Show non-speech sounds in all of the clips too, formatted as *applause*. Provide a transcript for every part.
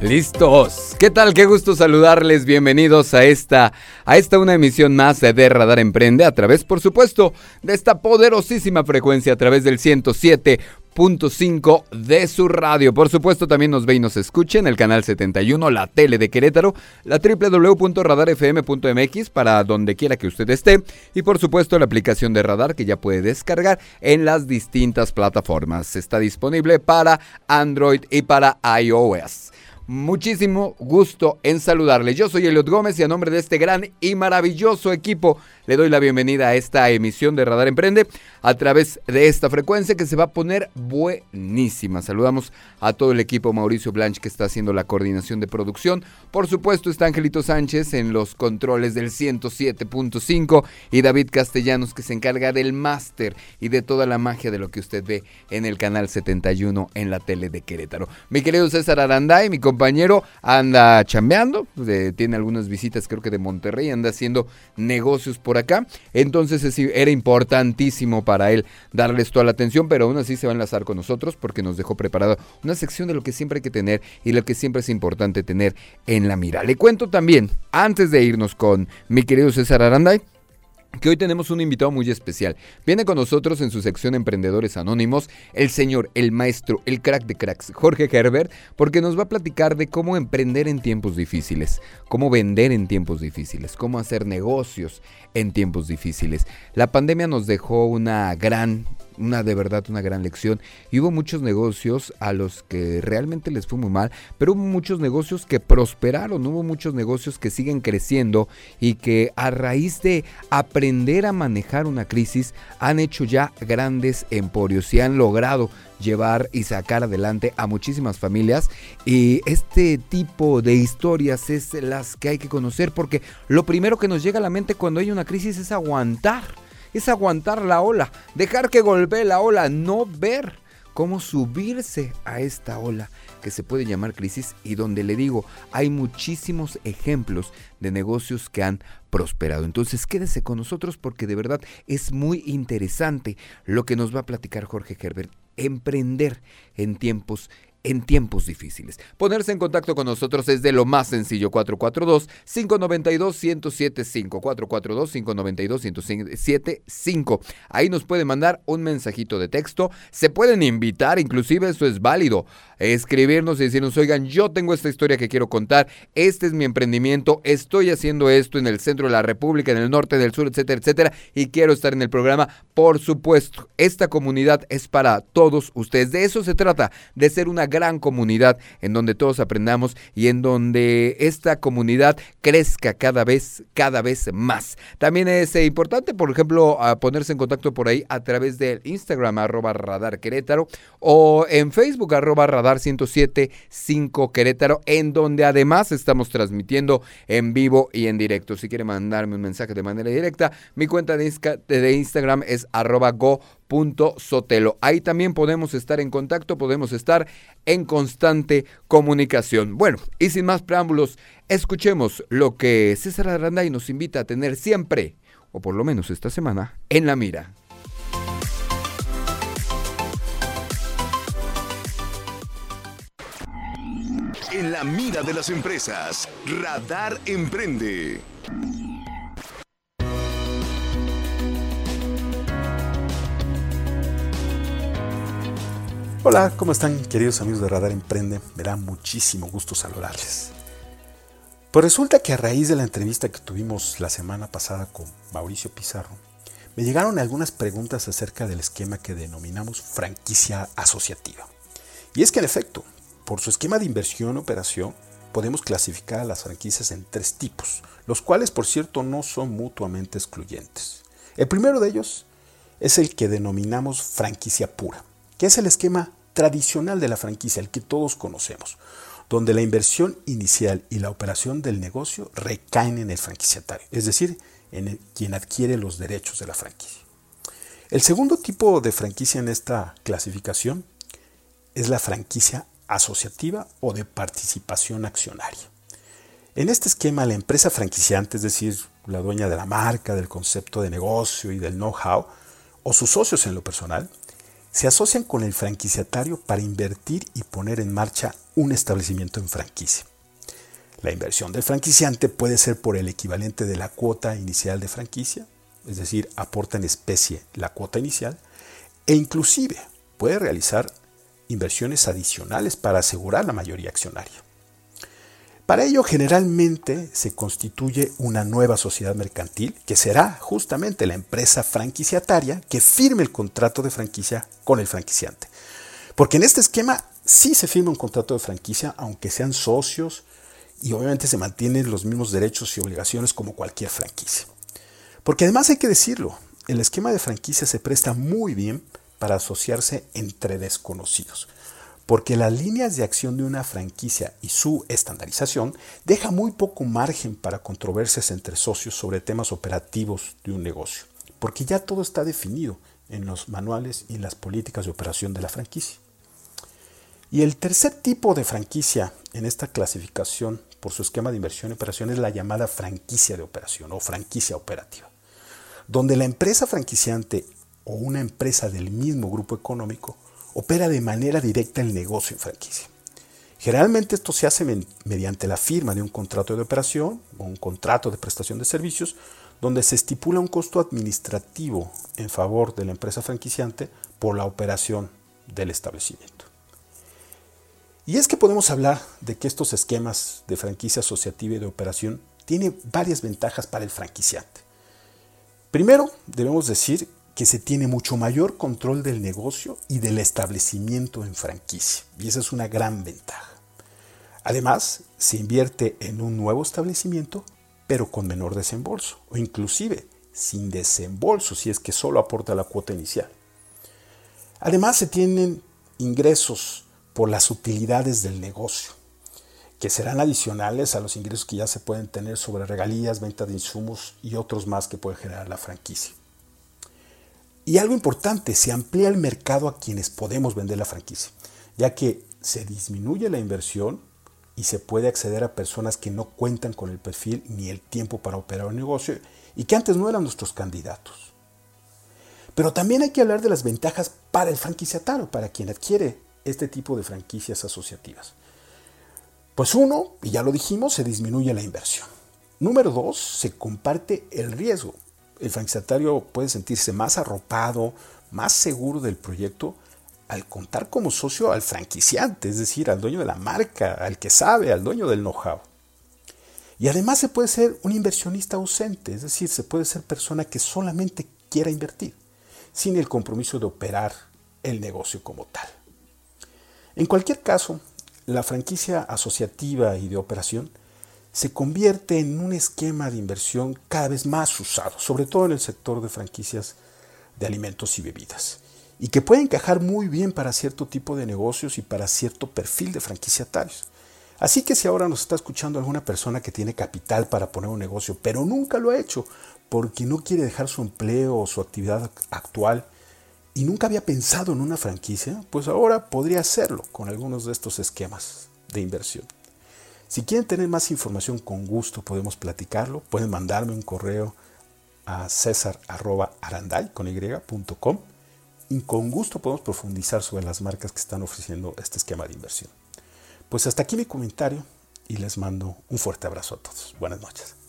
Listos. ¿Qué tal? Qué gusto saludarles. Bienvenidos a esta a esta una emisión más de Radar Emprende a través, por supuesto, de esta poderosísima frecuencia a través del 107.5 de su radio. Por supuesto, también nos ve y nos escucha en el canal 71, la tele de Querétaro, la www.radarfm.mx para donde quiera que usted esté y por supuesto la aplicación de Radar que ya puede descargar en las distintas plataformas. Está disponible para Android y para iOS muchísimo gusto en saludarle. Yo soy Eliot Gómez y a nombre de este gran y maravilloso equipo le doy la bienvenida a esta emisión de Radar Emprende a través de esta frecuencia que se va a poner buenísima. Saludamos a todo el equipo Mauricio Blanche que está haciendo la coordinación de producción. Por supuesto está Angelito Sánchez en los controles del 107.5 y David Castellanos que se encarga del máster y de toda la magia de lo que usted ve en el canal 71 en la tele de Querétaro. Mi querido César Aranday, mi compañero, anda chambeando, tiene algunas visitas creo que de Monterrey, anda haciendo negocios por acá. Entonces era importantísimo para él darles toda la atención, pero aún así se va a enlazar con nosotros porque nos dejó preparado una sección de lo que siempre hay que tener y lo que siempre es importante tener en la mira. Le cuento también, antes de irnos con mi querido César Aranday, que hoy tenemos un invitado muy especial. Viene con nosotros en su sección Emprendedores Anónimos el señor, el maestro, el crack de cracks, Jorge Herbert, porque nos va a platicar de cómo emprender en tiempos difíciles, cómo vender en tiempos difíciles, cómo hacer negocios en tiempos difíciles. La pandemia nos dejó una gran una de verdad una gran lección. Y hubo muchos negocios a los que realmente les fue muy mal, pero hubo muchos negocios que prosperaron, hubo muchos negocios que siguen creciendo y que a raíz de aprender a manejar una crisis han hecho ya grandes emporios y han logrado llevar y sacar adelante a muchísimas familias y este tipo de historias es las que hay que conocer porque lo primero que nos llega a la mente cuando hay una crisis es aguantar es aguantar la ola, dejar que golpee la ola, no ver cómo subirse a esta ola que se puede llamar crisis y donde le digo, hay muchísimos ejemplos de negocios que han prosperado. Entonces quédese con nosotros porque de verdad es muy interesante lo que nos va a platicar Jorge Herbert. Emprender en tiempos en tiempos difíciles. Ponerse en contacto con nosotros es de lo más sencillo. 442-592-1075. 442-592-1075. Ahí nos puede mandar un mensajito de texto. Se pueden invitar, inclusive eso es válido. Escribirnos y decirnos, oigan, yo tengo esta historia que quiero contar. Este es mi emprendimiento. Estoy haciendo esto en el centro de la República, en el norte, del sur, etcétera, etcétera. Y quiero estar en el programa. Por supuesto, esta comunidad es para todos ustedes. De eso se trata, de ser una gran comunidad en donde todos aprendamos y en donde esta comunidad crezca cada vez, cada vez más. También es eh, importante, por ejemplo, ponerse en contacto por ahí a través del Instagram arroba radar Querétaro o en Facebook arroba radar 1075 Querétaro, en donde además estamos transmitiendo en vivo y en directo. Si quiere mandarme un mensaje de manera directa, mi cuenta de, Instagram es arroba go Sotelo. Ahí también podemos estar en contacto, podemos estar en constante comunicación. Bueno, y sin más preámbulos, escuchemos lo que César Aranday nos invita a tener siempre, o por lo menos esta semana, en la mira. En la mira de las empresas, Radar Emprende. Hola, ¿cómo están queridos amigos de Radar Emprende? Me da muchísimo gusto saludarles. Pues resulta que a raíz de la entrevista que tuvimos la semana pasada con Mauricio Pizarro, me llegaron algunas preguntas acerca del esquema que denominamos franquicia asociativa. Y es que en efecto, por su esquema de inversión-operación, podemos clasificar a las franquicias en tres tipos, los cuales por cierto no son mutuamente excluyentes. El primero de ellos es el que denominamos franquicia pura que es el esquema tradicional de la franquicia, el que todos conocemos, donde la inversión inicial y la operación del negocio recaen en el franquiciatario, es decir, en quien adquiere los derechos de la franquicia. El segundo tipo de franquicia en esta clasificación es la franquicia asociativa o de participación accionaria. En este esquema, la empresa franquiciante, es decir, la dueña de la marca, del concepto de negocio y del know-how, o sus socios en lo personal, se asocian con el franquiciatario para invertir y poner en marcha un establecimiento en franquicia. La inversión del franquiciante puede ser por el equivalente de la cuota inicial de franquicia, es decir, aporta en especie la cuota inicial, e inclusive puede realizar inversiones adicionales para asegurar la mayoría accionaria. Para ello generalmente se constituye una nueva sociedad mercantil que será justamente la empresa franquiciataria que firme el contrato de franquicia con el franquiciante. Porque en este esquema sí se firma un contrato de franquicia, aunque sean socios y obviamente se mantienen los mismos derechos y obligaciones como cualquier franquicia. Porque además hay que decirlo, el esquema de franquicia se presta muy bien para asociarse entre desconocidos porque las líneas de acción de una franquicia y su estandarización deja muy poco margen para controversias entre socios sobre temas operativos de un negocio, porque ya todo está definido en los manuales y las políticas de operación de la franquicia. Y el tercer tipo de franquicia en esta clasificación por su esquema de inversión y operación es la llamada franquicia de operación o franquicia operativa, donde la empresa franquiciante o una empresa del mismo grupo económico opera de manera directa el negocio en franquicia. Generalmente esto se hace mediante la firma de un contrato de operación o un contrato de prestación de servicios donde se estipula un costo administrativo en favor de la empresa franquiciante por la operación del establecimiento. Y es que podemos hablar de que estos esquemas de franquicia asociativa y de operación tienen varias ventajas para el franquiciante. Primero, debemos decir que se tiene mucho mayor control del negocio y del establecimiento en franquicia. Y esa es una gran ventaja. Además, se invierte en un nuevo establecimiento, pero con menor desembolso, o inclusive sin desembolso si es que solo aporta la cuota inicial. Además, se tienen ingresos por las utilidades del negocio, que serán adicionales a los ingresos que ya se pueden tener sobre regalías, venta de insumos y otros más que puede generar la franquicia. Y algo importante, se amplía el mercado a quienes podemos vender la franquicia, ya que se disminuye la inversión y se puede acceder a personas que no cuentan con el perfil ni el tiempo para operar un negocio y que antes no eran nuestros candidatos. Pero también hay que hablar de las ventajas para el franquiciatario, para quien adquiere este tipo de franquicias asociativas. Pues uno, y ya lo dijimos, se disminuye la inversión. Número dos, se comparte el riesgo el franquiciatario puede sentirse más arropado, más seguro del proyecto al contar como socio al franquiciante, es decir, al dueño de la marca, al que sabe, al dueño del know-how. Y además se puede ser un inversionista ausente, es decir, se puede ser persona que solamente quiera invertir, sin el compromiso de operar el negocio como tal. En cualquier caso, la franquicia asociativa y de operación se convierte en un esquema de inversión cada vez más usado, sobre todo en el sector de franquicias de alimentos y bebidas, y que puede encajar muy bien para cierto tipo de negocios y para cierto perfil de franquiciatarios. Así que si ahora nos está escuchando alguna persona que tiene capital para poner un negocio, pero nunca lo ha hecho porque no quiere dejar su empleo o su actividad actual y nunca había pensado en una franquicia, pues ahora podría hacerlo con algunos de estos esquemas de inversión. Si quieren tener más información, con gusto podemos platicarlo. Pueden mandarme un correo a cesar.aranday y con gusto podemos profundizar sobre las marcas que están ofreciendo este esquema de inversión. Pues hasta aquí mi comentario y les mando un fuerte abrazo a todos. Buenas noches.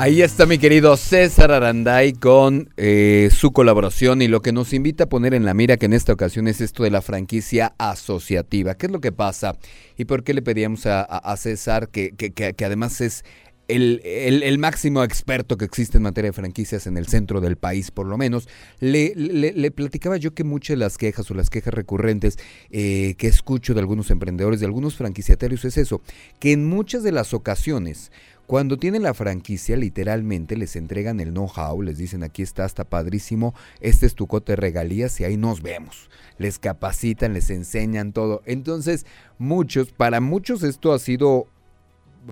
Ahí está mi querido César Aranday con eh, su colaboración y lo que nos invita a poner en la mira que en esta ocasión es esto de la franquicia asociativa. ¿Qué es lo que pasa? ¿Y por qué le pedíamos a, César, que, que, además es el, máximo experto que existe en materia de franquicias en el centro del país, por lo menos, le, le, platicaba yo que muchas de las quejas o las quejas recurrentes eh, que escucho de algunos emprendedores, de algunos franquiciatarios, es eso, que en muchas de las ocasiones cuando tienen la franquicia, literalmente les entregan el know-how, les dicen aquí está, está padrísimo, este es tu cote de regalías y ahí nos vemos. Les capacitan, les enseñan todo. Entonces, muchos, para muchos esto ha sido,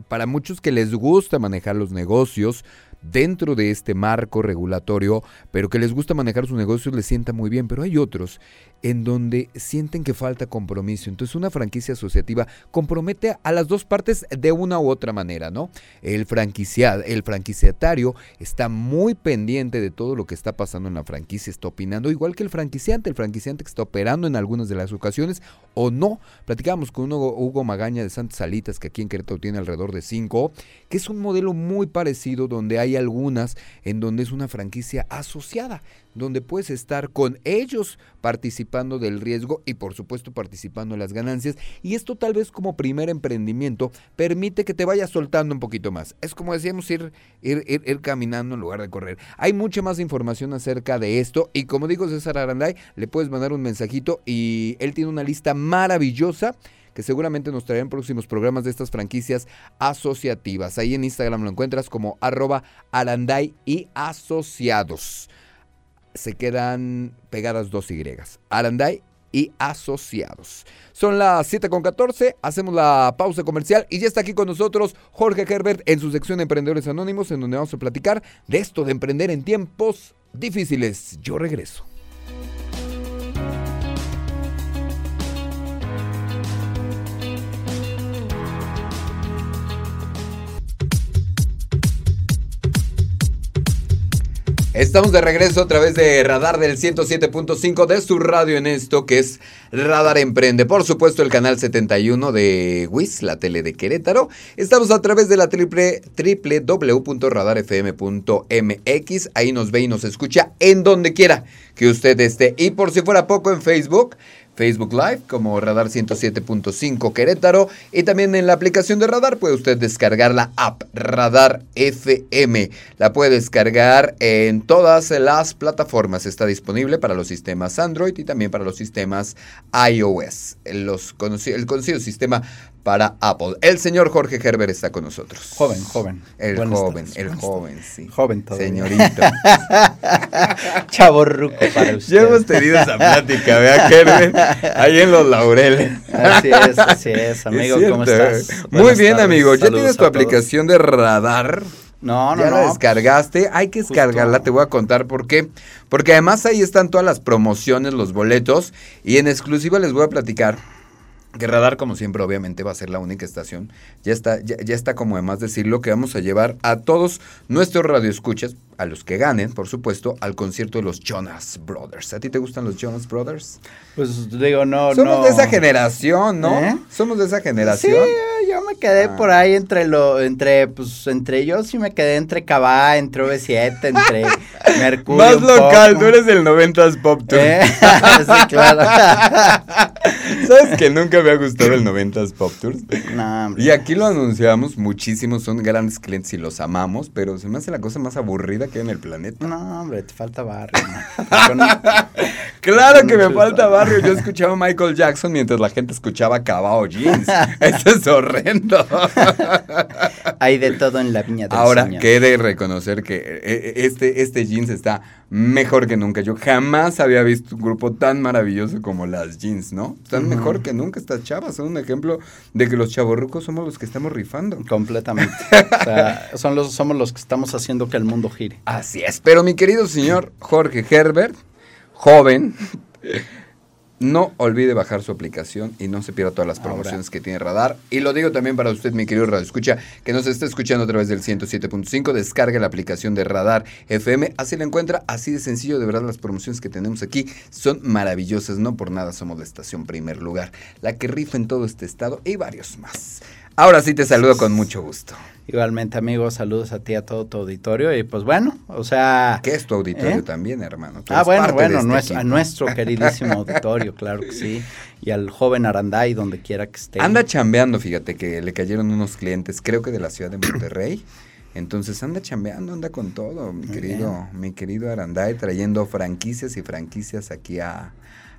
para muchos que les gusta manejar los negocios, dentro de este marco regulatorio, pero que les gusta manejar sus negocios, les sienta muy bien, pero hay otros en donde sienten que falta compromiso. Entonces una franquicia asociativa compromete a las dos partes de una u otra manera, ¿no? El, franquiciado, el franquiciatario está muy pendiente de todo lo que está pasando en la franquicia, está opinando, igual que el franquiciante, el franquiciante que está operando en algunas de las ocasiones o no. Platicábamos con Hugo, Hugo Magaña de Santas Salitas, que aquí en Querétaro tiene alrededor de cinco, que es un modelo muy parecido donde hay algunas en donde es una franquicia asociada donde puedes estar con ellos participando del riesgo y por supuesto participando en las ganancias. Y esto tal vez como primer emprendimiento permite que te vayas soltando un poquito más. Es como decíamos, ir, ir, ir, caminando en lugar de correr. Hay mucha más información acerca de esto y como dijo César Aranday, le puedes mandar un mensajito y él tiene una lista maravillosa que seguramente nos traerá en próximos programas de estas franquicias asociativas. Ahí en Instagram lo encuentras como arroba aranday y asociados se quedan pegadas dos Y. Aranday y asociados. Son las 7 con 14, hacemos la pausa comercial y ya está aquí con nosotros Jorge Herbert en su sección de Emprendedores Anónimos, en donde vamos a platicar de esto de emprender en tiempos difíciles. Yo regreso. Estamos de regreso a través de Radar del 107.5 de su radio en esto que es Radar Emprende. Por supuesto el canal 71 de WIS, la tele de Querétaro. Estamos a través de la triple, www.radarfm.mx. Ahí nos ve y nos escucha en donde quiera que usted esté. Y por si fuera poco en Facebook, Facebook Live como Radar 107.5 Querétaro y también en la aplicación de Radar puede usted descargar la app Radar FM. La puede descargar en todas las plataformas. Está disponible para los sistemas Android y también para los sistemas iOS. El conocido sistema para Apple. El señor Jorge Gerber está con nosotros. Joven, joven. El joven, el joven, sí. Joven todavía. Señorito. *laughs* Chavo ruco para usted. Ya hemos tenido esa plática, vea, Gerber, ahí en los laureles. Así es, así es, amigo, ¿cómo estás? Muy bien, amigo. ¿Ya tienes tu aplicación de radar? No, no, ¿Ya no. la descargaste? Hay que descargarla, te voy a contar por qué. Porque además ahí están todas las promociones, los boletos, y en exclusiva les voy a platicar que Radar, como siempre, obviamente va a ser la única estación. Ya está, ya, ya está como además decirlo que vamos a llevar a todos nuestros radioescuchas, a los que ganen, por supuesto, al concierto de los Jonas Brothers. ¿A ti te gustan los Jonas Brothers? Pues digo, no, Somos no. de esa generación, ¿no? ¿Eh? Somos de esa Sí, generación. yo me quedé Ah. por ahí entre lo, entre, pues, entre yo sí me quedé entre Cabá, entre V7, entre *laughs* Mercurio. Más local, tú eres del 90s Pop Tour. ¿Eh? *laughs* sí, claro. *laughs* *laughs* ¿Sabes que nunca me ha gustado el 90s Pop Tour? no, hombre. Y aquí lo anunciamos muchísimo, son grandes clientes y los amamos, pero se me hace la cosa más aburrida que hay en el planeta. No, hombre, te falta barrio. *laughs* Claro Con que me falta barrio. Yo escuchaba a Michael Jackson mientras la gente escuchaba Cabao Jeans. *laughs* Eso es horrendo. Hay de todo en la viña del Ahora, Señor. que he de reconocer que eh, eh, este, este jeans está mejor que nunca. Yo jamás había visto un grupo tan maravilloso como las jeans, ¿no? Están mejor que nunca estas chavas. Son un ejemplo de que los chavorrucos somos los que estamos rifando. Completamente. *laughs* O sea, son los, somos los que estamos haciendo que el mundo gire. Así es. Pero mi querido señor Jorge Herbert, joven, no olvide bajar su aplicación y no se pierda todas las promociones que tiene Radar. Y lo digo también para usted, mi querido Radio Escucha, que nos está escuchando a través del 107.5. Descargue la aplicación de Radar FM. Así la encuentra, así de sencillo. De verdad, las promociones que tenemos aquí son maravillosas. No por nada somos la estación primer lugar, la que rifa en todo este estado y varios más. Ahora sí te saludo con mucho gusto. Igualmente, amigos, saludos a ti, a todo tu auditorio. Y pues bueno, o sea. Que es tu auditorio ¿Eh? también, hermano. Tú Ah, bueno, bueno, este nuestro- a *laughs* nuestro queridísimo auditorio, claro que sí. Y al joven Aranday, donde quiera que esté. Anda chambeando, fíjate que le cayeron unos clientes, creo que de la ciudad de Monterrey. Entonces anda chambeando, anda con todo, mi Muy querido, mi querido Aranday, trayendo franquicias y franquicias aquí a,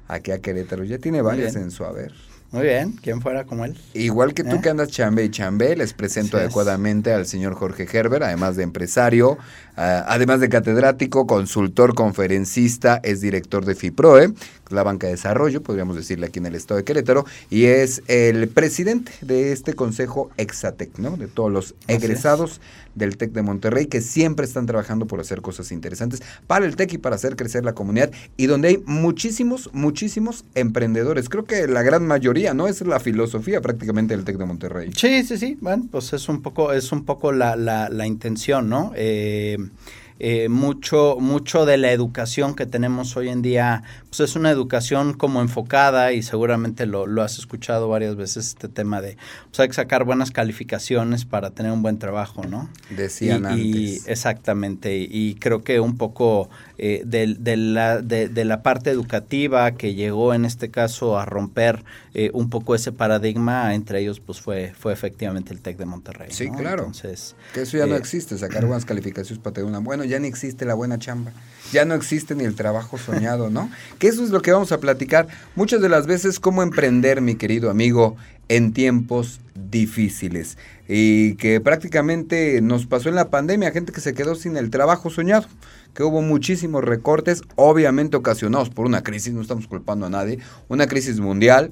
aquí a Querétaro. Ya tiene varias bien. en su haber. Muy bien, ¿quién fuera como él? Igual que tú ¿Eh? que andas chambe y chambe, les presento Así es. adecuadamente al señor Jorge Gerber, además de empresario, ah, además de catedrático, consultor, conferencista, es director de FIPROE, la banca de desarrollo, podríamos decirle aquí en el estado de Querétaro, y es el presidente de este consejo Exatec, ¿no? De todos los egresados del TEC de Monterrey que siempre están trabajando por hacer cosas interesantes para el TEC y para hacer crecer la comunidad y donde hay muchísimos, muchísimos emprendedores. Creo que la gran mayoría, ¿no? Esa es la filosofía prácticamente del TEC de Monterrey. Sí, sí, sí. Bueno, pues es un poco, es un poco la, la, la intención, ¿no? Eh, eh, mucho, mucho de la educación que tenemos hoy en día, pues es una educación como enfocada y seguramente lo, lo has escuchado varias veces este tema de, pues hay que sacar buenas calificaciones para tener un buen trabajo, ¿no? Decían y, y- antes. exactamente, y, y creo que un poco eh, del- de, la, de, de la parte educativa que llegó en este caso a romper eh, un poco ese paradigma, entre ellos pues fue, fue efectivamente el TEC de Monterrey. Sí, ¿no? claro. Entonces, Que eso ya no eh, existe, sacar buenas *clears throat* calificaciones para tener una. Bueno, ya ni existe la buena chamba. Ya no existe ni el trabajo soñado, ¿no? Que eso es lo que vamos a platicar. Muchas de las veces, cómo emprender, mi querido amigo, en tiempos difíciles. Y que prácticamente nos pasó en la pandemia, gente que se quedó sin el trabajo soñado. Que hubo muchísimos recortes, obviamente ocasionados por una crisis, no estamos culpando a nadie, una crisis mundial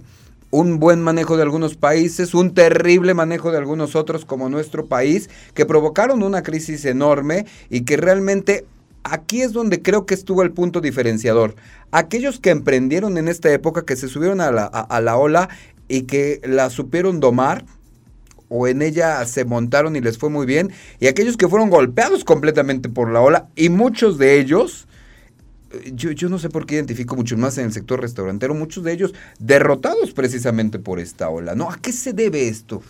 un buen manejo de algunos países, un terrible manejo de algunos otros como nuestro país, que provocaron una crisis enorme y que realmente aquí es donde creo que estuvo el punto diferenciador. Aquellos que emprendieron en esta época, que se subieron a la, a, a la ola y que la supieron domar, o en ella se montaron y les fue muy bien, y aquellos que fueron golpeados completamente por la ola, y muchos de ellos yo, yo no sé por qué identifico mucho más en el sector restaurantero, muchos de ellos derrotados precisamente por esta ola, ¿no? ¿A qué se debe esto?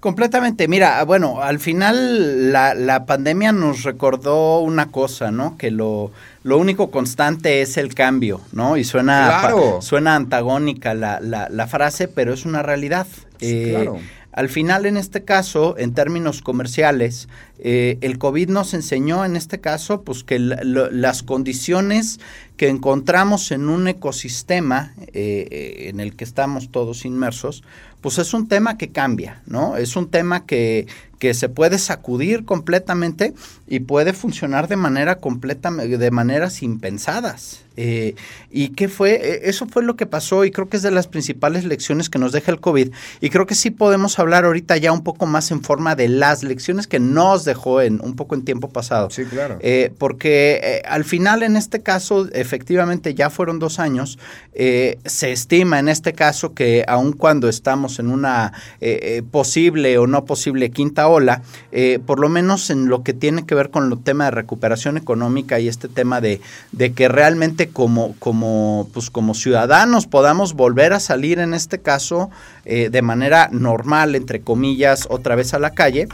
Completamente. Mira, bueno, al final la, la pandemia nos recordó una cosa, ¿no? Que lo, lo único constante es el cambio, ¿no? Y suena, Claro. pa- suena antagónica la, la, la frase, pero es una realidad. Sí, claro. Al final, en este caso, en términos comerciales, eh, el COVID nos enseñó, en este caso, pues que las condiciones que encontramos en un ecosistema eh, en el que estamos todos inmersos, pues es un tema que cambia, ¿no? Es un tema que, que se puede sacudir completamente y puede funcionar de manera completa, de maneras impensadas. Eh, ¿Y qué fue? Eh, Eso fue lo que pasó y creo que es de las principales lecciones que nos deja el COVID. Y creo que sí podemos hablar ahorita ya un poco más en forma de las lecciones que nos dejó en un poco en tiempo pasado. Sí, claro. Eh, porque eh, al final, en este caso, efectivamente ya fueron dos años. Eh, se estima en este caso que aun cuando estamos en una posible o no posible quinta ola, eh, por lo menos en lo que tiene que ver con el tema de recuperación económica y este tema de, de que realmente como, como, pues como ciudadanos podamos volver a salir en este caso eh, de manera normal, entre comillas, otra vez a la calle,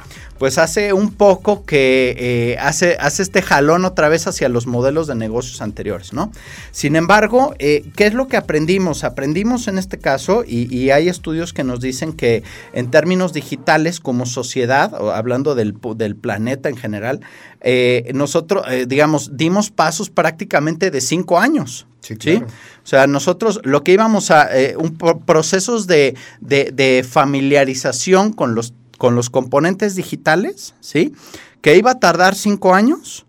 pues hace un poco que eh, hace, hace este jalón otra vez hacia los modelos de negocios anteriores, ¿no? Sin embargo, eh, ¿qué es lo que aprendimos? Aprendimos en este caso, y, y hay estudios que nos dicen que en términos digitales como sociedad, o hablando del, del planeta en general, eh, nosotros, digamos, dimos pasos prácticamente de cinco años. Sí, claro. O sea, nosotros lo que íbamos a, eh, un pro- procesos de, de- de familiarización con los, con los componentes digitales, ¿sí? Que iba a tardar cinco años,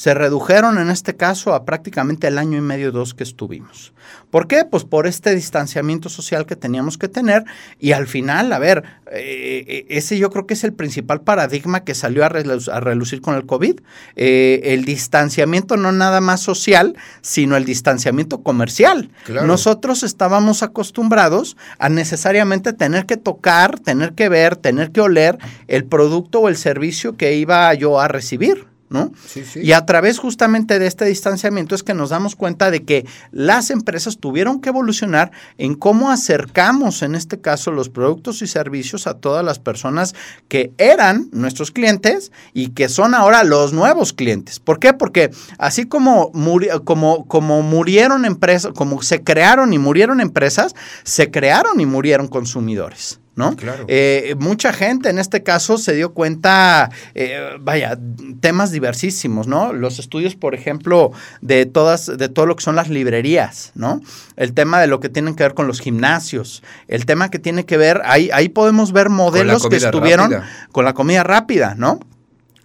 se redujeron en este caso a prácticamente el año y medio, dos que estuvimos. ¿Por qué? Pues por este distanciamiento social que teníamos que tener y al final, a ver, eh, ese yo creo que es el principal paradigma que salió a, relu- a relucir con el COVID. Eh, el distanciamiento no nada más social, sino el distanciamiento comercial. Claro. Nosotros estábamos acostumbrados a necesariamente tener que tocar, tener que ver, tener que oler el producto o el servicio que iba yo a recibir. ¿No? Sí, sí. Y a través justamente de este distanciamiento es que nos damos cuenta de que las empresas tuvieron que evolucionar en cómo acercamos, en este caso, los productos y servicios a todas las personas que eran nuestros clientes y que son ahora los nuevos clientes. ¿Por qué? Porque así como, muri- como, como murieron empresas, como se crearon y murieron empresas, se crearon y murieron consumidores. ¿No? Claro. Eh, mucha gente en este caso se dio cuenta, eh, vaya, temas diversísimos, ¿no? Los estudios, por ejemplo, de todas, de todo lo que son las librerías, ¿no? El tema de lo que tienen que ver con los gimnasios, el tema que tiene que ver, ahí, ahí podemos ver modelos que estuvieron rápida. con la comida rápida, ¿no?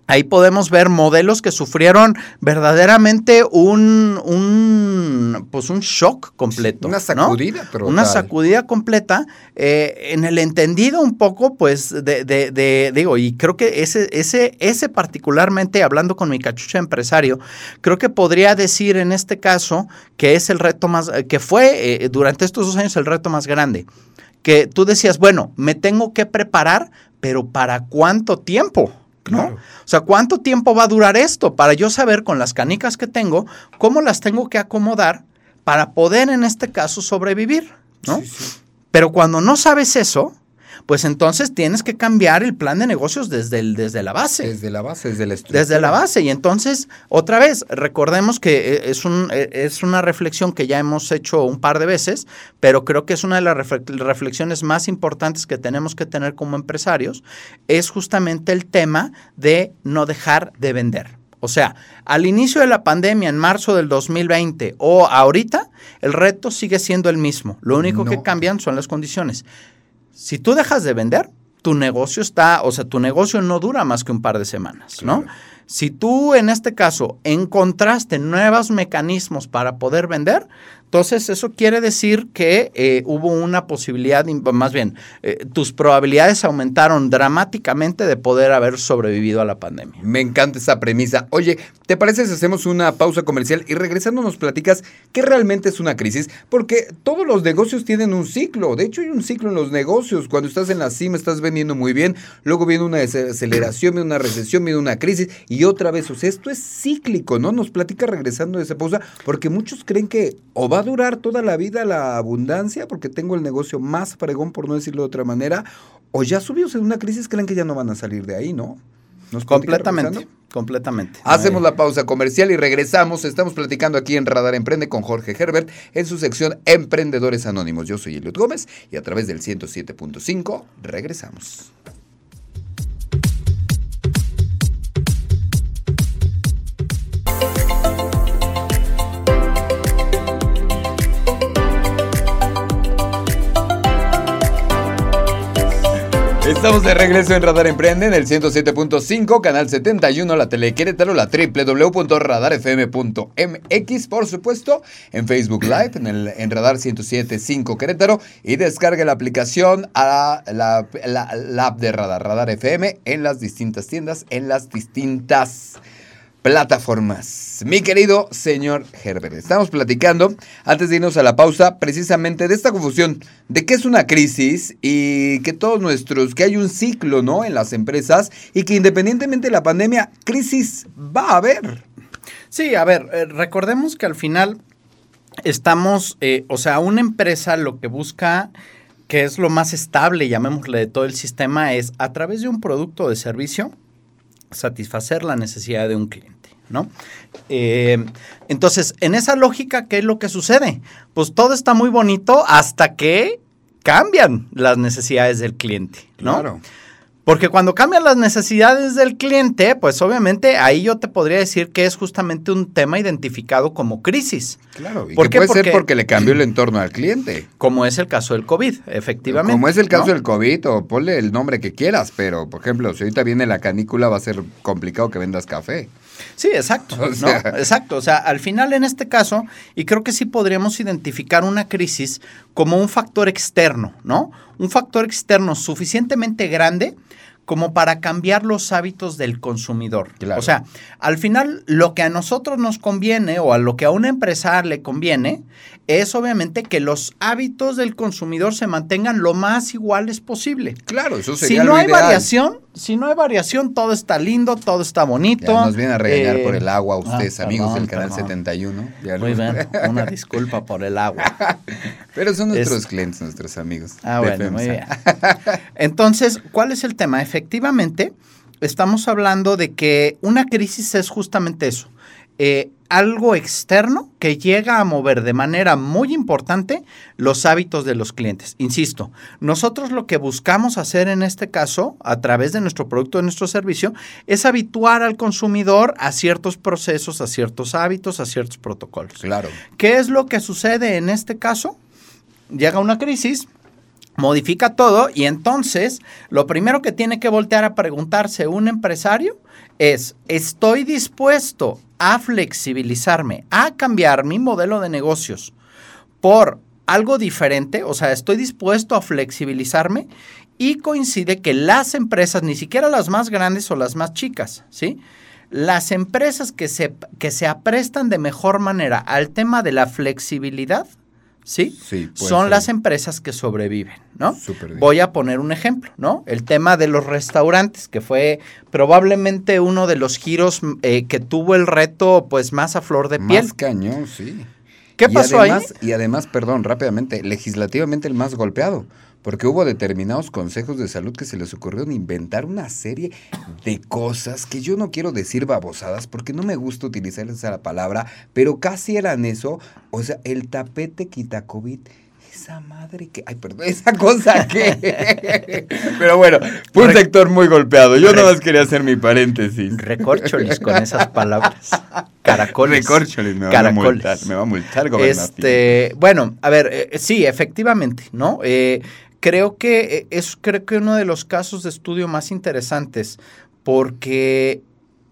Ahí podemos ver modelos que sufrieron verdaderamente un, un pues un shock completo. Una ¿no? sacudida total. Una sacudida completa eh, en el entendido un poco, pues, de, de- de- digo, y creo que ese, ese, ese particularmente, hablando con mi cachucha empresario, creo que podría decir en este caso que es el reto más, que fue eh, durante estos dos años el reto más grande. Que tú decías, bueno, me tengo que preparar, pero ¿para cuánto tiempo? ¿No? Claro. O sea, ¿cuánto tiempo va a durar esto? Para yo saber con las canicas que tengo, cómo las tengo que acomodar para poder en este caso sobrevivir, ¿no? Sí, sí. Pero cuando no sabes eso, pues entonces tienes que cambiar el plan de negocios desde, el, desde la base. Desde la base, desde la estructura. Desde la base. Y entonces, otra vez, recordemos que eh, es, un, eh, es una reflexión que ya hemos hecho un par de veces, pero creo que es una de las refle- reflexiones más importantes que tenemos que tener como empresarios, es justamente el tema de no dejar de vender. O sea, al inicio de la pandemia, en marzo del 2020 o ahorita, el reto sigue siendo el mismo. Lo único que cambian son las condiciones. Si tú dejas de vender, tu negocio está, o sea, tu negocio no dura más que un par de semanas, ¿no? Claro. Si tú en este caso encontraste nuevos mecanismos para poder vender, entonces eso quiere decir que eh, hubo una posibilidad, más bien, eh, tus probabilidades aumentaron dramáticamente de poder haber sobrevivido a la pandemia. Me encanta esa premisa. Oye, ¿te parece si hacemos una pausa comercial y regresando nos platicas qué realmente es una crisis? Porque todos los negocios tienen un ciclo. De hecho, hay un ciclo en los negocios. Cuando estás en la cima, estás vendiendo muy bien. Luego viene una desaceleración, viene una recesión, viene una crisis y otra vez. O sea, esto es cíclico, ¿no? Nos platica regresando de esa pausa porque muchos creen que o va durar toda la vida la abundancia porque tengo el negocio más fregón, por no decirlo de otra manera, o ya subidos en una crisis creen que ya no van a salir de ahí, ¿no? ¿Nos Completamente, completamente. Hacemos la pausa comercial y regresamos. Estamos platicando aquí en Radar Emprende con Jorge Herbert en su sección Emprendedores Anónimos. Yo soy Eliot Gómez y a través del 107.5 regresamos. Estamos de regreso en Radar Emprende en el 107.5, canal 71, la tele Querétaro, la www.radarfm.mx, por supuesto, en Facebook Live, en, el, en Radar 107.5 Querétaro, y descargue la aplicación a la, la- la app de Radar, Radar FM, en las distintas tiendas, en las distintas plataformas. Mi querido señor Herbert, estamos platicando antes de irnos a la pausa precisamente de esta confusión de qué es una crisis y que todos nuestros, que hay un ciclo, ¿no? En las empresas y que independientemente de la pandemia, crisis va a haber. Sí, a ver, eh, recordemos que al final estamos, eh, o sea, una empresa lo que busca, que es lo más estable, llamémosle, de todo el sistema, es a través de un producto o de servicio, satisfacer la necesidad de un cliente, ¿no? Eh, entonces, en esa lógica, ¿qué es lo que sucede? Pues todo está muy bonito hasta que cambian las necesidades del cliente, ¿no? Porque cuando cambian las necesidades del cliente, pues obviamente ahí yo te podría decir que es justamente un tema identificado como crisis, Claro, y ¿Por que qué? puede ser Porque- porque le cambió el entorno al cliente. como es el caso del COVID, efectivamente. Como es el caso ¿no? del COVID, o ponle el nombre que quieras, pero por ejemplo, si ahorita viene la canícula, va a ser complicado que vendas café. Sí, exacto. *laughs* O ¿no? Exacto. O sea, al final en este caso, y creo que sí podríamos identificar una crisis como un factor externo, ¿no? Un factor externo suficientemente grande como para cambiar los hábitos del consumidor. Claro. O sea, al final lo que a nosotros nos conviene o a lo que a una empresa le conviene es obviamente que los hábitos del consumidor se mantengan lo más iguales posible. Claro, eso Si sería no lo hay ideal. variación, si no hay variación, todo está lindo, todo está bonito. Ya nos viene a regañar Eh, por el agua ustedes, ah, amigos perdón, del canal perdón. 71. Ya Muy bien, *laughs* una disculpa por el agua. *laughs* Pero son nuestros Es- clientes, nuestros amigos. Ah, bueno, muy bien. *laughs* Entonces, ¿cuál es el tema? Efectivamente, estamos hablando de que una crisis es justamente eso. Eh, algo externo que llega a mover de manera muy importante los hábitos de los clientes. Insisto, nosotros lo que buscamos hacer en este caso, a través de nuestro producto, de nuestro servicio, es habituar al consumidor a ciertos procesos, a ciertos hábitos, a ciertos protocolos. Claro. ¿Qué es lo que sucede en este caso? Llega una crisis, modifica todo y entonces lo primero que tiene que voltear a preguntarse un empresario es, ¿estoy dispuesto a flexibilizarme, a cambiar mi modelo de negocios por algo diferente? O sea, ¿estoy dispuesto a flexibilizarme? Y coincide que las empresas, ni siquiera las más grandes o las más chicas, ¿sí? Las empresas que se, que se aprestan de mejor manera al tema de la flexibilidad, ¿sí? Sí, Son ser. las empresas que sobreviven, ¿no? Bien. Voy a poner un ejemplo, ¿no? El tema de los restaurantes, que fue probablemente uno de los giros eh, que tuvo el reto, pues, más a flor de piel. Más cañón, sí. ¿Qué Y pasó además- ahí? Y además, perdón, rápidamente, legislativamente el más golpeado, porque hubo determinados consejos de salud que se les ocurrieron inventar una serie de cosas que yo no quiero decir babosadas, porque no me gusta utilizar esa palabra, pero casi eran eso, o sea, el tapete quita COVID. Esa madre que, ay, perdón, *laughs* esa cosa que. *laughs* Pero bueno, fue un Re- sector muy golpeado. Yo Re- nada más quería hacer mi paréntesis. Recorcholis con esas palabras. *laughs* Caracoles. Recorcholis, me van a multar, me va a multar. Este, bueno, a ver, eh, sí, efectivamente, ¿no? Eh, creo que eh, es creo que uno de los casos de estudio más interesantes porque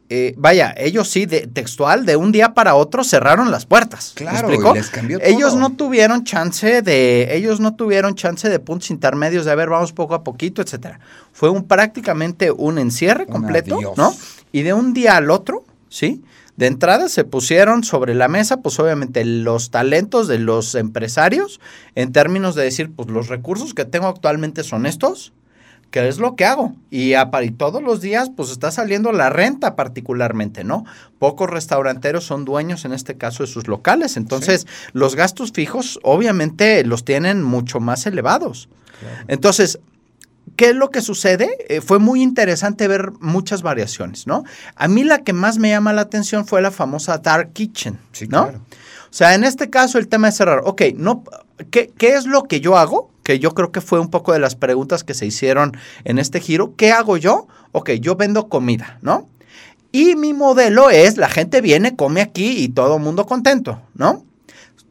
eh, vaya, ellos sí, de, textual, de un día para otro cerraron las puertas. ¿me Claro, explico? y les cambió Ellos todo. no tuvieron chance de, ellos no tuvieron chance de puntos intermedios de a ver, vamos poco a poquito, etcétera. Fue un prácticamente un encierre Un completo, adiós. ¿no? Y de un día al otro, ¿sí? De entrada se pusieron sobre la mesa, pues obviamente los talentos de los empresarios en términos de decir, pues los recursos que tengo actualmente son estos, ¿qué es lo que hago? Y, a, y todos los días, pues está saliendo la renta particularmente, ¿no? Pocos restauranteros son dueños, en este caso, de sus locales. Entonces, los gastos fijos, obviamente, los tienen mucho más elevados. Entonces, ¿qué es lo que sucede? Eh, fue muy interesante ver muchas variaciones, ¿no? A mí la que más me llama la atención fue la famosa Dark Kitchen, Sí, ¿no? claro. O sea, en este caso el tema es cerrar. Ok, no, ¿qué, ¿qué es lo que yo hago? Que yo creo que fue un poco de las preguntas que se hicieron en este giro. ¿Qué hago yo? Ok, yo vendo comida, ¿no? Y mi modelo es, la gente viene, come aquí y todo el mundo contento, ¿no?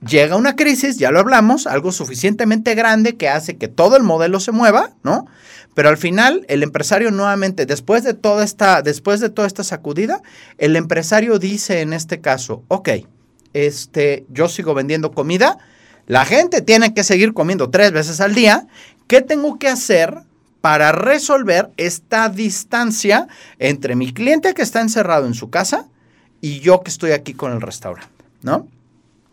Llega una crisis, ya lo hablamos, algo suficientemente grande que hace que todo el modelo se mueva, ¿no? Pero al final, el empresario nuevamente, después de toda esta, después de toda esta sacudida, el empresario dice en este caso, ok, este, yo sigo vendiendo comida, la gente tiene que seguir comiendo tres veces al día, ¿qué tengo que hacer para resolver esta distancia entre mi cliente que está encerrado en su casa y yo que estoy aquí con el restaurante, ¿no?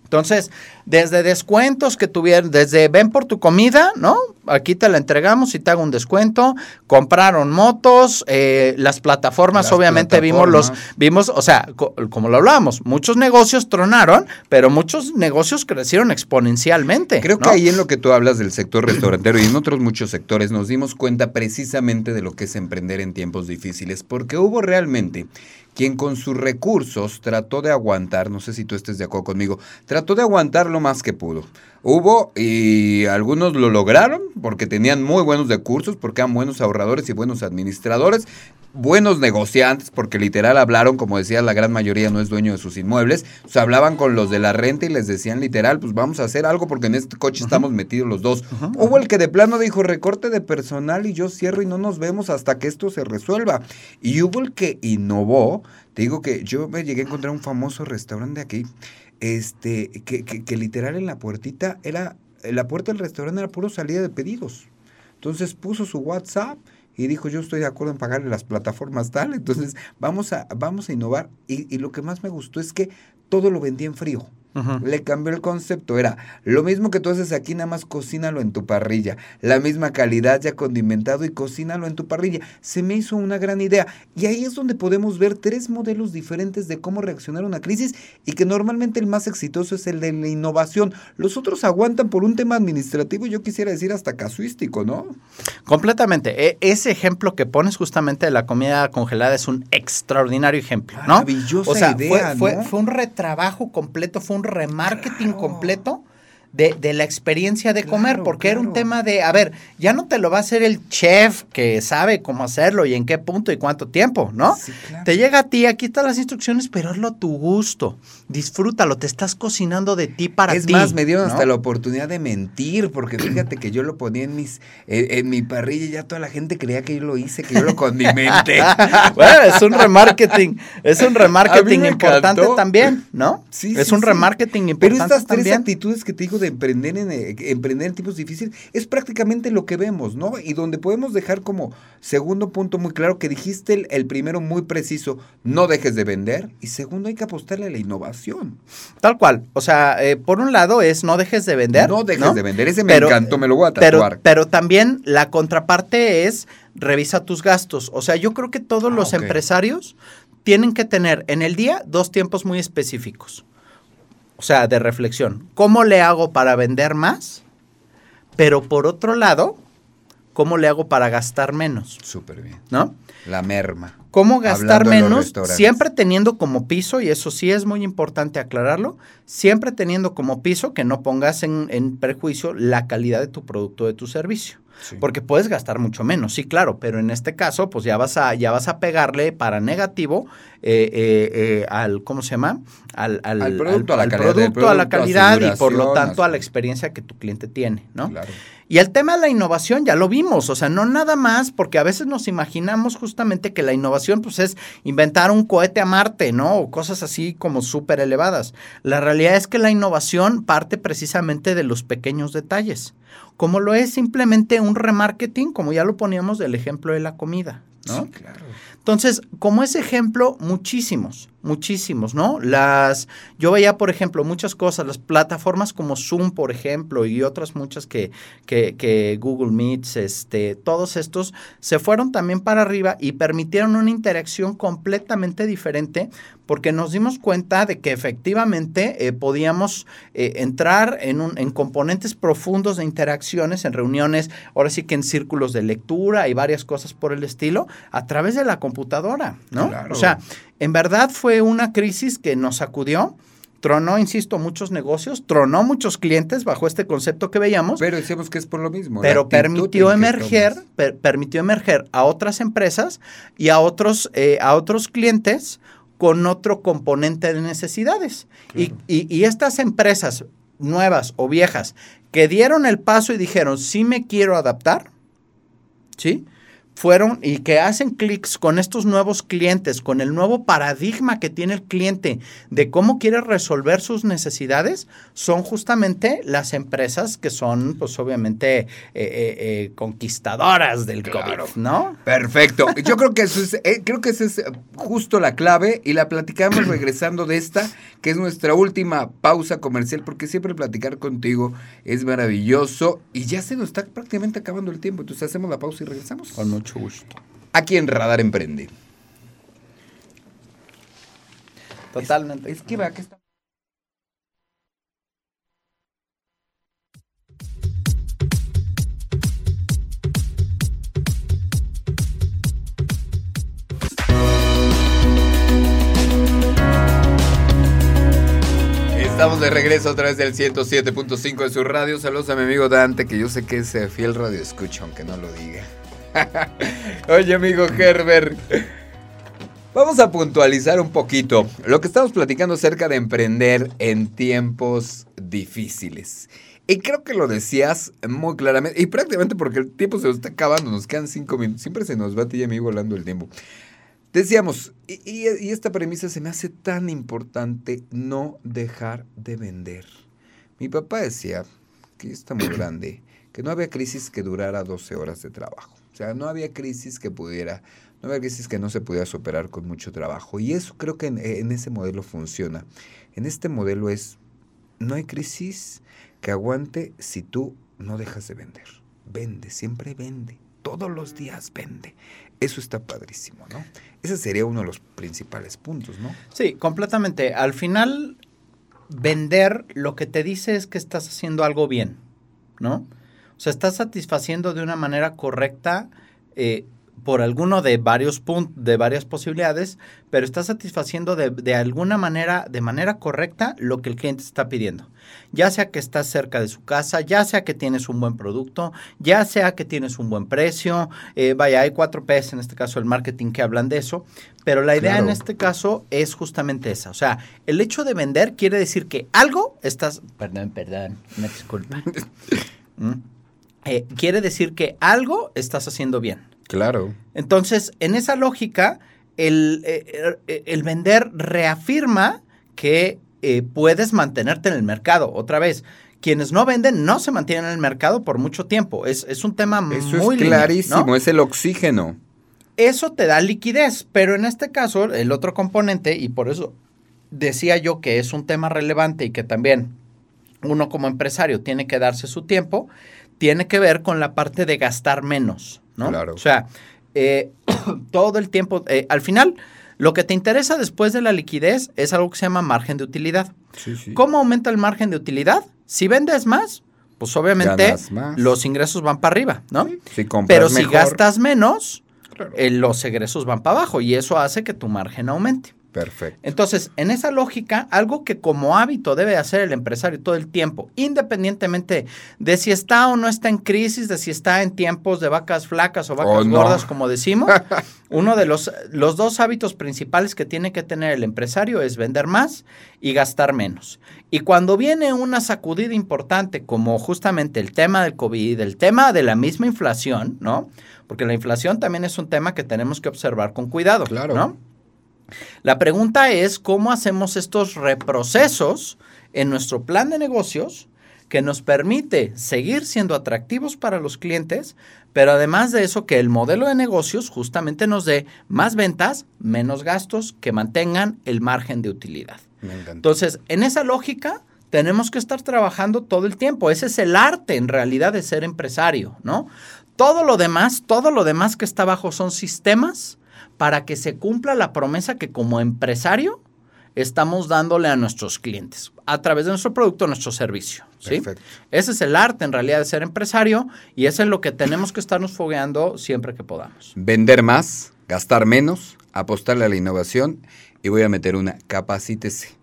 Entonces, desde descuentos que tuvieron, desde ven por tu comida, ¿no? Aquí te la entregamos y te hago un descuento. Compraron motos, eh, las plataformas, Las obviamente vimos los, vimos, o sea, co- como lo hablábamos, muchos negocios tronaron, pero muchos negocios crecieron exponencialmente. Creo que ahí en lo que tú hablas del sector restaurantero y en otros muchos sectores nos dimos cuenta precisamente de lo que es emprender en tiempos difíciles, porque hubo realmente quien con sus recursos trató de aguantar, no sé si tú estés de acuerdo conmigo, trató de aguantar lo más que pudo. Hubo y algunos lo lograron porque tenían muy buenos recursos, porque eran buenos ahorradores y buenos administradores, buenos negociantes, porque literal hablaron, como decía, la gran mayoría no es dueño de sus inmuebles, o sea, hablaban con los de la renta y les decían literal, pues vamos a hacer algo porque en este coche estamos metidos los dos. Hubo el que de plano dijo, recorte de personal y yo cierro y no nos vemos hasta que esto se resuelva. Y hubo el que innovó, te digo que yo me llegué a encontrar un famoso restaurante aquí, este, que, que, que literal en la puertita era, la puerta del restaurante era puro salida de pedidos. Entonces puso su WhatsApp y dijo, yo estoy de acuerdo en pagarle las plataformas tal, entonces vamos a, vamos a innovar. Y, y lo que más me gustó es que todo lo vendía en frío. Le cambió el concepto. Era lo mismo que tú haces aquí, nada más cocínalo en tu parrilla. La misma calidad ya condimentado y cocínalo en tu parrilla. Se me hizo una gran idea. Y ahí es donde podemos ver tres modelos diferentes de cómo reaccionar a una crisis y que normalmente el más exitoso es el de la innovación. Los otros aguantan por un tema administrativo, yo quisiera decir hasta casuístico, ¿no? Completamente. E, ese ejemplo que pones justamente de la comida congelada es un extraordinario ejemplo, ¿no? Maravillosa o sea, idea, fue, ¿no? fue, fue un retrabajo completo, fue un remarketing completo de, de, la experiencia de comer, Claro, porque era un tema de, a ver, ya no te lo va a hacer el chef que sabe cómo hacerlo y en qué punto y cuánto tiempo, ¿no? Sí, claro. Te llega a ti, aquí están las instrucciones, pero hazlo a tu gusto, disfrútalo, te estás cocinando de ti para es ti. más, me dieron ¿no? hasta la oportunidad de mentir, porque fíjate que yo lo ponía en mis, en, en mi parrilla y ya toda la gente creía que yo lo hice, que yo lo condimenté. *laughs* bueno, es un remarketing, es un remarketing importante encantó. también, ¿no? Sí, es sí, un sí. remarketing Pero importante estas tres también. actitudes que te digo de emprender en, eh, emprender en tiempos difíciles es prácticamente lo que vemos, ¿no? Y donde podemos dejar como segundo punto muy claro que dijiste el, el primero muy preciso, no dejes de vender y segundo hay que apostarle a la innovación. Tal cual. O sea, eh, por un lado es no dejes de vender. No dejes de vender. Ese me encantó, me lo voy a tatuar. Pero, también la contraparte es revisa tus gastos. O sea, yo creo que todos Ah, los empresarios tienen que tener en el día dos tiempos muy específicos. O sea, de reflexión. ¿Cómo le hago para vender más? Pero por otro lado, ¿cómo le hago para gastar menos? Súper bien. ¿No? La merma. ¿Cómo gastar menos? Siempre teniendo como piso, y eso sí es muy importante aclararlo, siempre teniendo como piso que no pongas en, en perjuicio la calidad de tu producto, de tu servicio. Sí. Porque puedes gastar mucho menos, sí, claro, pero en este caso, pues ya vas a, ya vas a pegarle para negativo eh, eh, eh, al, ¿cómo se llama? Al, al, Al producto, a la al calidad producto, a la producto, a su calidad y por lo tanto a la experiencia que tu cliente tiene, ¿no? Claro. Y el tema de la innovación ya lo vimos, o sea, no nada más, porque a veces nos imaginamos justamente que la innovación pues es inventar un cohete a Marte, ¿no? O cosas así como súper elevadas. La realidad es que la innovación parte precisamente de los pequeños detalles, como lo es simplemente un remarketing, como ya lo poníamos del ejemplo de la comida, ¿no? Sí, claro. Entonces, como ese ejemplo, muchísimos, muchísimos, ¿no? Las, yo veía, por ejemplo, muchas cosas, las plataformas como Zoom, por ejemplo, y otras muchas que, que, que Google Meets, este, todos estos se fueron también para arriba y permitieron una interacción completamente diferente porque nos dimos cuenta de que efectivamente eh, podíamos eh, entrar en, un, en componentes profundos de interacciones, en reuniones, ahora sí que en círculos de lectura y varias cosas por el estilo, a través de la computadora, ¿no? Claro. O sea, en verdad fue una crisis que nos sacudió, tronó, insisto, muchos negocios, tronó muchos clientes bajo este concepto que veíamos, Pero decíamos que es por lo mismo. pero permitió emerger, per- permitió emerger a otras empresas y a otros, eh, a otros clientes con otro componente de necesidades. Y, y- y estas empresas nuevas o viejas que dieron el paso y dijeron, sí me quiero adaptar, ¿sí? Fueron y que hacen clics con estos nuevos clientes, con el nuevo paradigma que tiene el cliente de cómo quiere resolver sus necesidades, son justamente las empresas que son, pues obviamente, eh, eh, eh, conquistadoras del Claro. COVID, ¿no? Perfecto. Yo creo que eso es, eh, creo que esa es justo la clave y la platicamos *clears throat* regresando de esta, que es nuestra última pausa comercial, porque siempre platicar contigo es maravilloso y ya se nos está prácticamente acabando el tiempo. Entonces hacemos la pausa y regresamos. Con mucho gusto. Aquí en Radar Emprende. Totalmente. Es que va, que está. Estamos de regreso a través del 107.5 de su radio. Saludos a mi amigo Dante, que yo sé que es fiel radio escucha, aunque no lo diga. *laughs* Oye, amigo Herbert. Vamos a puntualizar un poquito lo que estamos platicando acerca de emprender en tiempos difíciles. Y creo que lo decías muy claramente, y prácticamente porque el tiempo se nos está acabando, nos quedan cinco minutos, siempre se nos va a ti y a volando el tiempo. Decíamos, y, y- esta premisa se me hace tan importante, no dejar de vender. Mi papá decía, que está muy grande, que no había crisis que durara 12 horas de trabajo. Sea, no había crisis que pudiera, no había crisis que no se pudiera superar con mucho trabajo. Y eso creo que en, en ese modelo funciona. En este modelo es no hay crisis que aguante si tú no dejas de vender. Vende, siempre vende. Todos los días vende. Eso está padrísimo, ¿no? Ese sería uno de los principales puntos, ¿no? Sí, completamente. Al final, vender lo que te dice es que estás haciendo algo bien, ¿no? O sea, estás satisfaciendo de una manera correcta eh, por alguno de varios puntos, de varias posibilidades, pero estás satisfaciendo de, de, alguna manera, de manera correcta, lo que el cliente está pidiendo. Ya sea que estás cerca de su casa, ya sea que tienes un buen producto, ya sea que tienes un buen precio. Eh, vaya, hay cuatro P's en este caso el marketing que hablan de eso, pero la idea claro. en este caso es justamente esa. O sea, el hecho de vender quiere decir que algo estás. Perdón, perdón, una disculpa. *laughs* ¿Mm? Eh, quiere decir que algo estás haciendo bien. Claro. Entonces, en esa lógica, el, eh, el vender reafirma que eh, puedes mantenerte en el mercado. Otra vez, quienes no venden no se mantienen en el mercado por mucho tiempo. Es, es un tema Eso muy es clarísimo, es el oxígeno. Eso te da liquidez, pero en este caso, el otro componente, y por eso decía yo que es un tema relevante y que también uno como empresario tiene que darse su tiempo, tiene que ver con la parte de gastar menos, ¿no? Claro. O sea, eh, *coughs* todo el tiempo, eh, al final, lo que te interesa después de la liquidez es algo que se llama margen de utilidad. Sí, sí. ¿Cómo aumenta el margen de utilidad? Si vendes más, pues obviamente los ingresos van para arriba, ¿no? Si compras Pero si mejor, gastas menos, Claro. eh, los egresos van para abajo y eso hace que tu margen aumente. Perfecto. Entonces, en esa lógica, algo que como hábito debe hacer el empresario todo el tiempo, independientemente de si está o no está en crisis, de si está en tiempos de vacas flacas o vacas O no. gordas, como decimos, *laughs* uno de los, los dos hábitos principales que tiene que tener el empresario es vender más y gastar menos. Y cuando viene una sacudida importante, como justamente el tema del COVID, el tema de la misma inflación, ¿no? Porque la inflación también es un tema que tenemos que observar con cuidado, Claro. ¿no? La pregunta es cómo hacemos estos reprocesos en nuestro plan de negocios que nos permite seguir siendo atractivos para los clientes, pero además de eso que el modelo de negocios justamente nos dé más ventas, menos gastos que mantengan el margen de utilidad. Me encanta. Entonces, en esa lógica, tenemos que estar trabajando todo el tiempo. Ese es el arte, en realidad, de ser empresario, ¿no? Todo lo demás, todo lo demás que está abajo son sistemas para que se cumpla la promesa que como empresario estamos dándole a nuestros clientes a través de nuestro producto, nuestro servicio. ¿sí? Perfecto. Ese es el arte, en realidad, de ser empresario y eso es lo que tenemos que estarnos fogueando siempre que podamos. Vender más, gastar menos, apostarle a la innovación y voy a meter una, capacítese.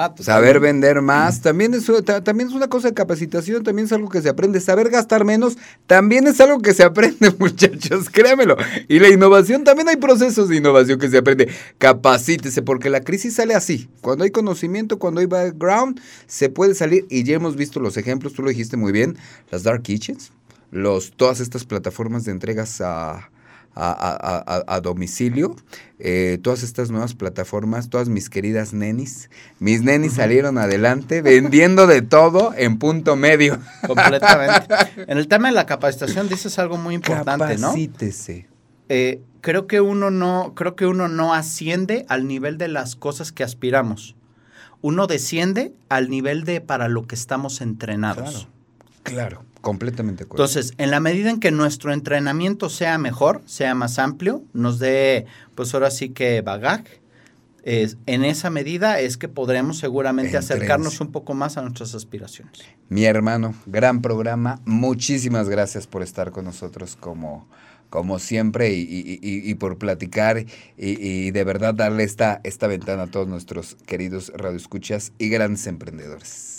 Ah, Saber totalmente. vender más también es, ta- también es una cosa de capacitación, también es algo que se aprende. Saber gastar menos también es algo que se aprende, *laughs* muchachos, créamelo. Y la innovación, también hay procesos de innovación que se aprende. Capacítese, porque la crisis sale así. Cuando hay conocimiento, cuando hay background, se puede salir. Y ya hemos visto los ejemplos, tú lo dijiste muy bien, las Dark Kitchens, los, todas estas plataformas de entregas a, a, a- a- domicilio, eh, todas estas nuevas plataformas, todas mis queridas nenis, mis nenis salieron adelante vendiendo de todo en punto medio. *laughs* Completamente. En el tema de la capacitación dices algo muy importante, ¿no? Capacítese. Eh, creo que uno no, creo que uno no asciende al nivel de las cosas que aspiramos. Uno desciende al nivel de para lo que estamos entrenados. Claro, completamente acuerdo. Entonces, en la medida en que nuestro entrenamiento sea mejor, sea más amplio, nos dé, pues ahora sí que bagaje, es- en esa medida es que podremos seguramente Entrense. acercarnos un poco más a nuestras aspiraciones. Mi hermano, gran programa. Muchísimas gracias por estar con nosotros como, como siempre y, y- y- y por platicar y, y de verdad darle esta, esta ventana a todos nuestros queridos radioescuchas y grandes emprendedores.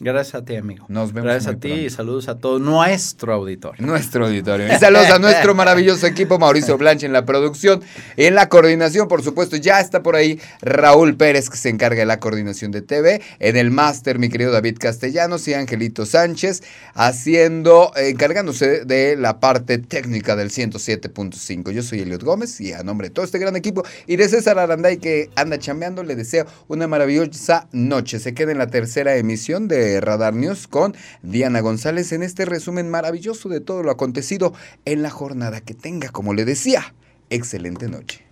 Gracias a ti, amigo. Nos vemos Gracias a ti pronto. y saludos a todo nuestro auditorio. Nuestro auditorio. Y saludos a nuestro maravilloso equipo, Mauricio Blanche en la producción, en la coordinación, por supuesto, ya está por ahí Raúl Pérez, que se encarga de la coordinación de TV, en el máster, mi querido David Castellanos y Angelito Sánchez, haciendo, eh, encargándose de la parte técnica del 107.5. Yo soy Eliot Gómez y a nombre de todo este gran equipo y de César Aranday que anda chambeando, le deseo una maravillosa noche. Se queda en la tercera emisión Radar News con Diana González en este resumen maravilloso de todo lo acontecido en la jornada. Que tenga, como le decía, excelente noche.